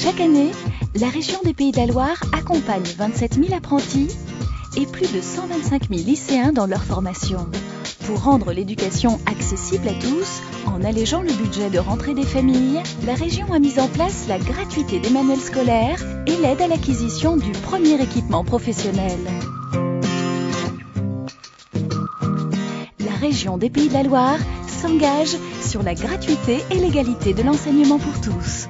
Chaque année, la région des Pays de la Loire accompagne 27 000 apprentis et plus de 125 000 lycéens dans leur formation. Pour rendre l'éducation accessible à tous, en allégeant le budget de rentrée des familles, la région a mis en place la gratuité des manuels scolaires et l'aide à l'acquisition du premier équipement professionnel. La région des Pays de la Loire s'engage sur la gratuité et l'égalité de l'enseignement pour tous.